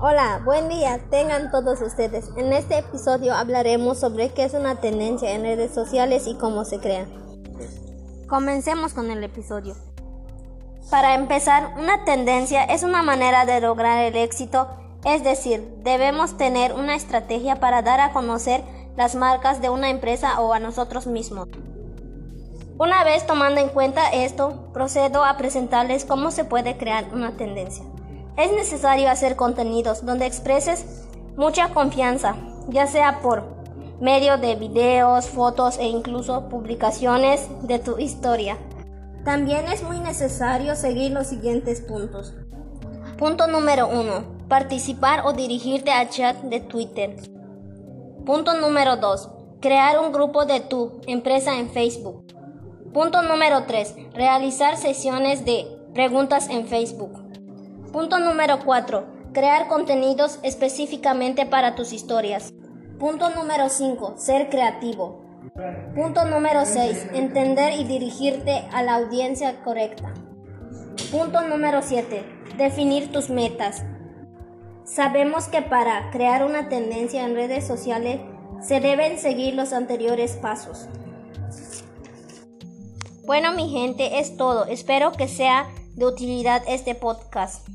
Hola, buen día, tengan todos ustedes. En este episodio hablaremos sobre qué es una tendencia en redes sociales y cómo se crea. Comencemos con el episodio. Para empezar, una tendencia es una manera de lograr el éxito, es decir, debemos tener una estrategia para dar a conocer las marcas de una empresa o a nosotros mismos. Una vez tomando en cuenta esto, procedo a presentarles cómo se puede crear una tendencia. Es necesario hacer contenidos donde expreses mucha confianza, ya sea por medio de videos, fotos e incluso publicaciones de tu historia. También es muy necesario seguir los siguientes puntos. Punto número 1. Participar o dirigirte a chat de Twitter. Punto número 2. Crear un grupo de tu empresa en Facebook. Punto número 3. Realizar sesiones de preguntas en Facebook. Punto número 4. Crear contenidos específicamente para tus historias. Punto número 5. Ser creativo. Punto número 6. Entender y dirigirte a la audiencia correcta. Punto número 7. Definir tus metas. Sabemos que para crear una tendencia en redes sociales se deben seguir los anteriores pasos. Bueno mi gente, es todo. Espero que sea de utilidad este podcast.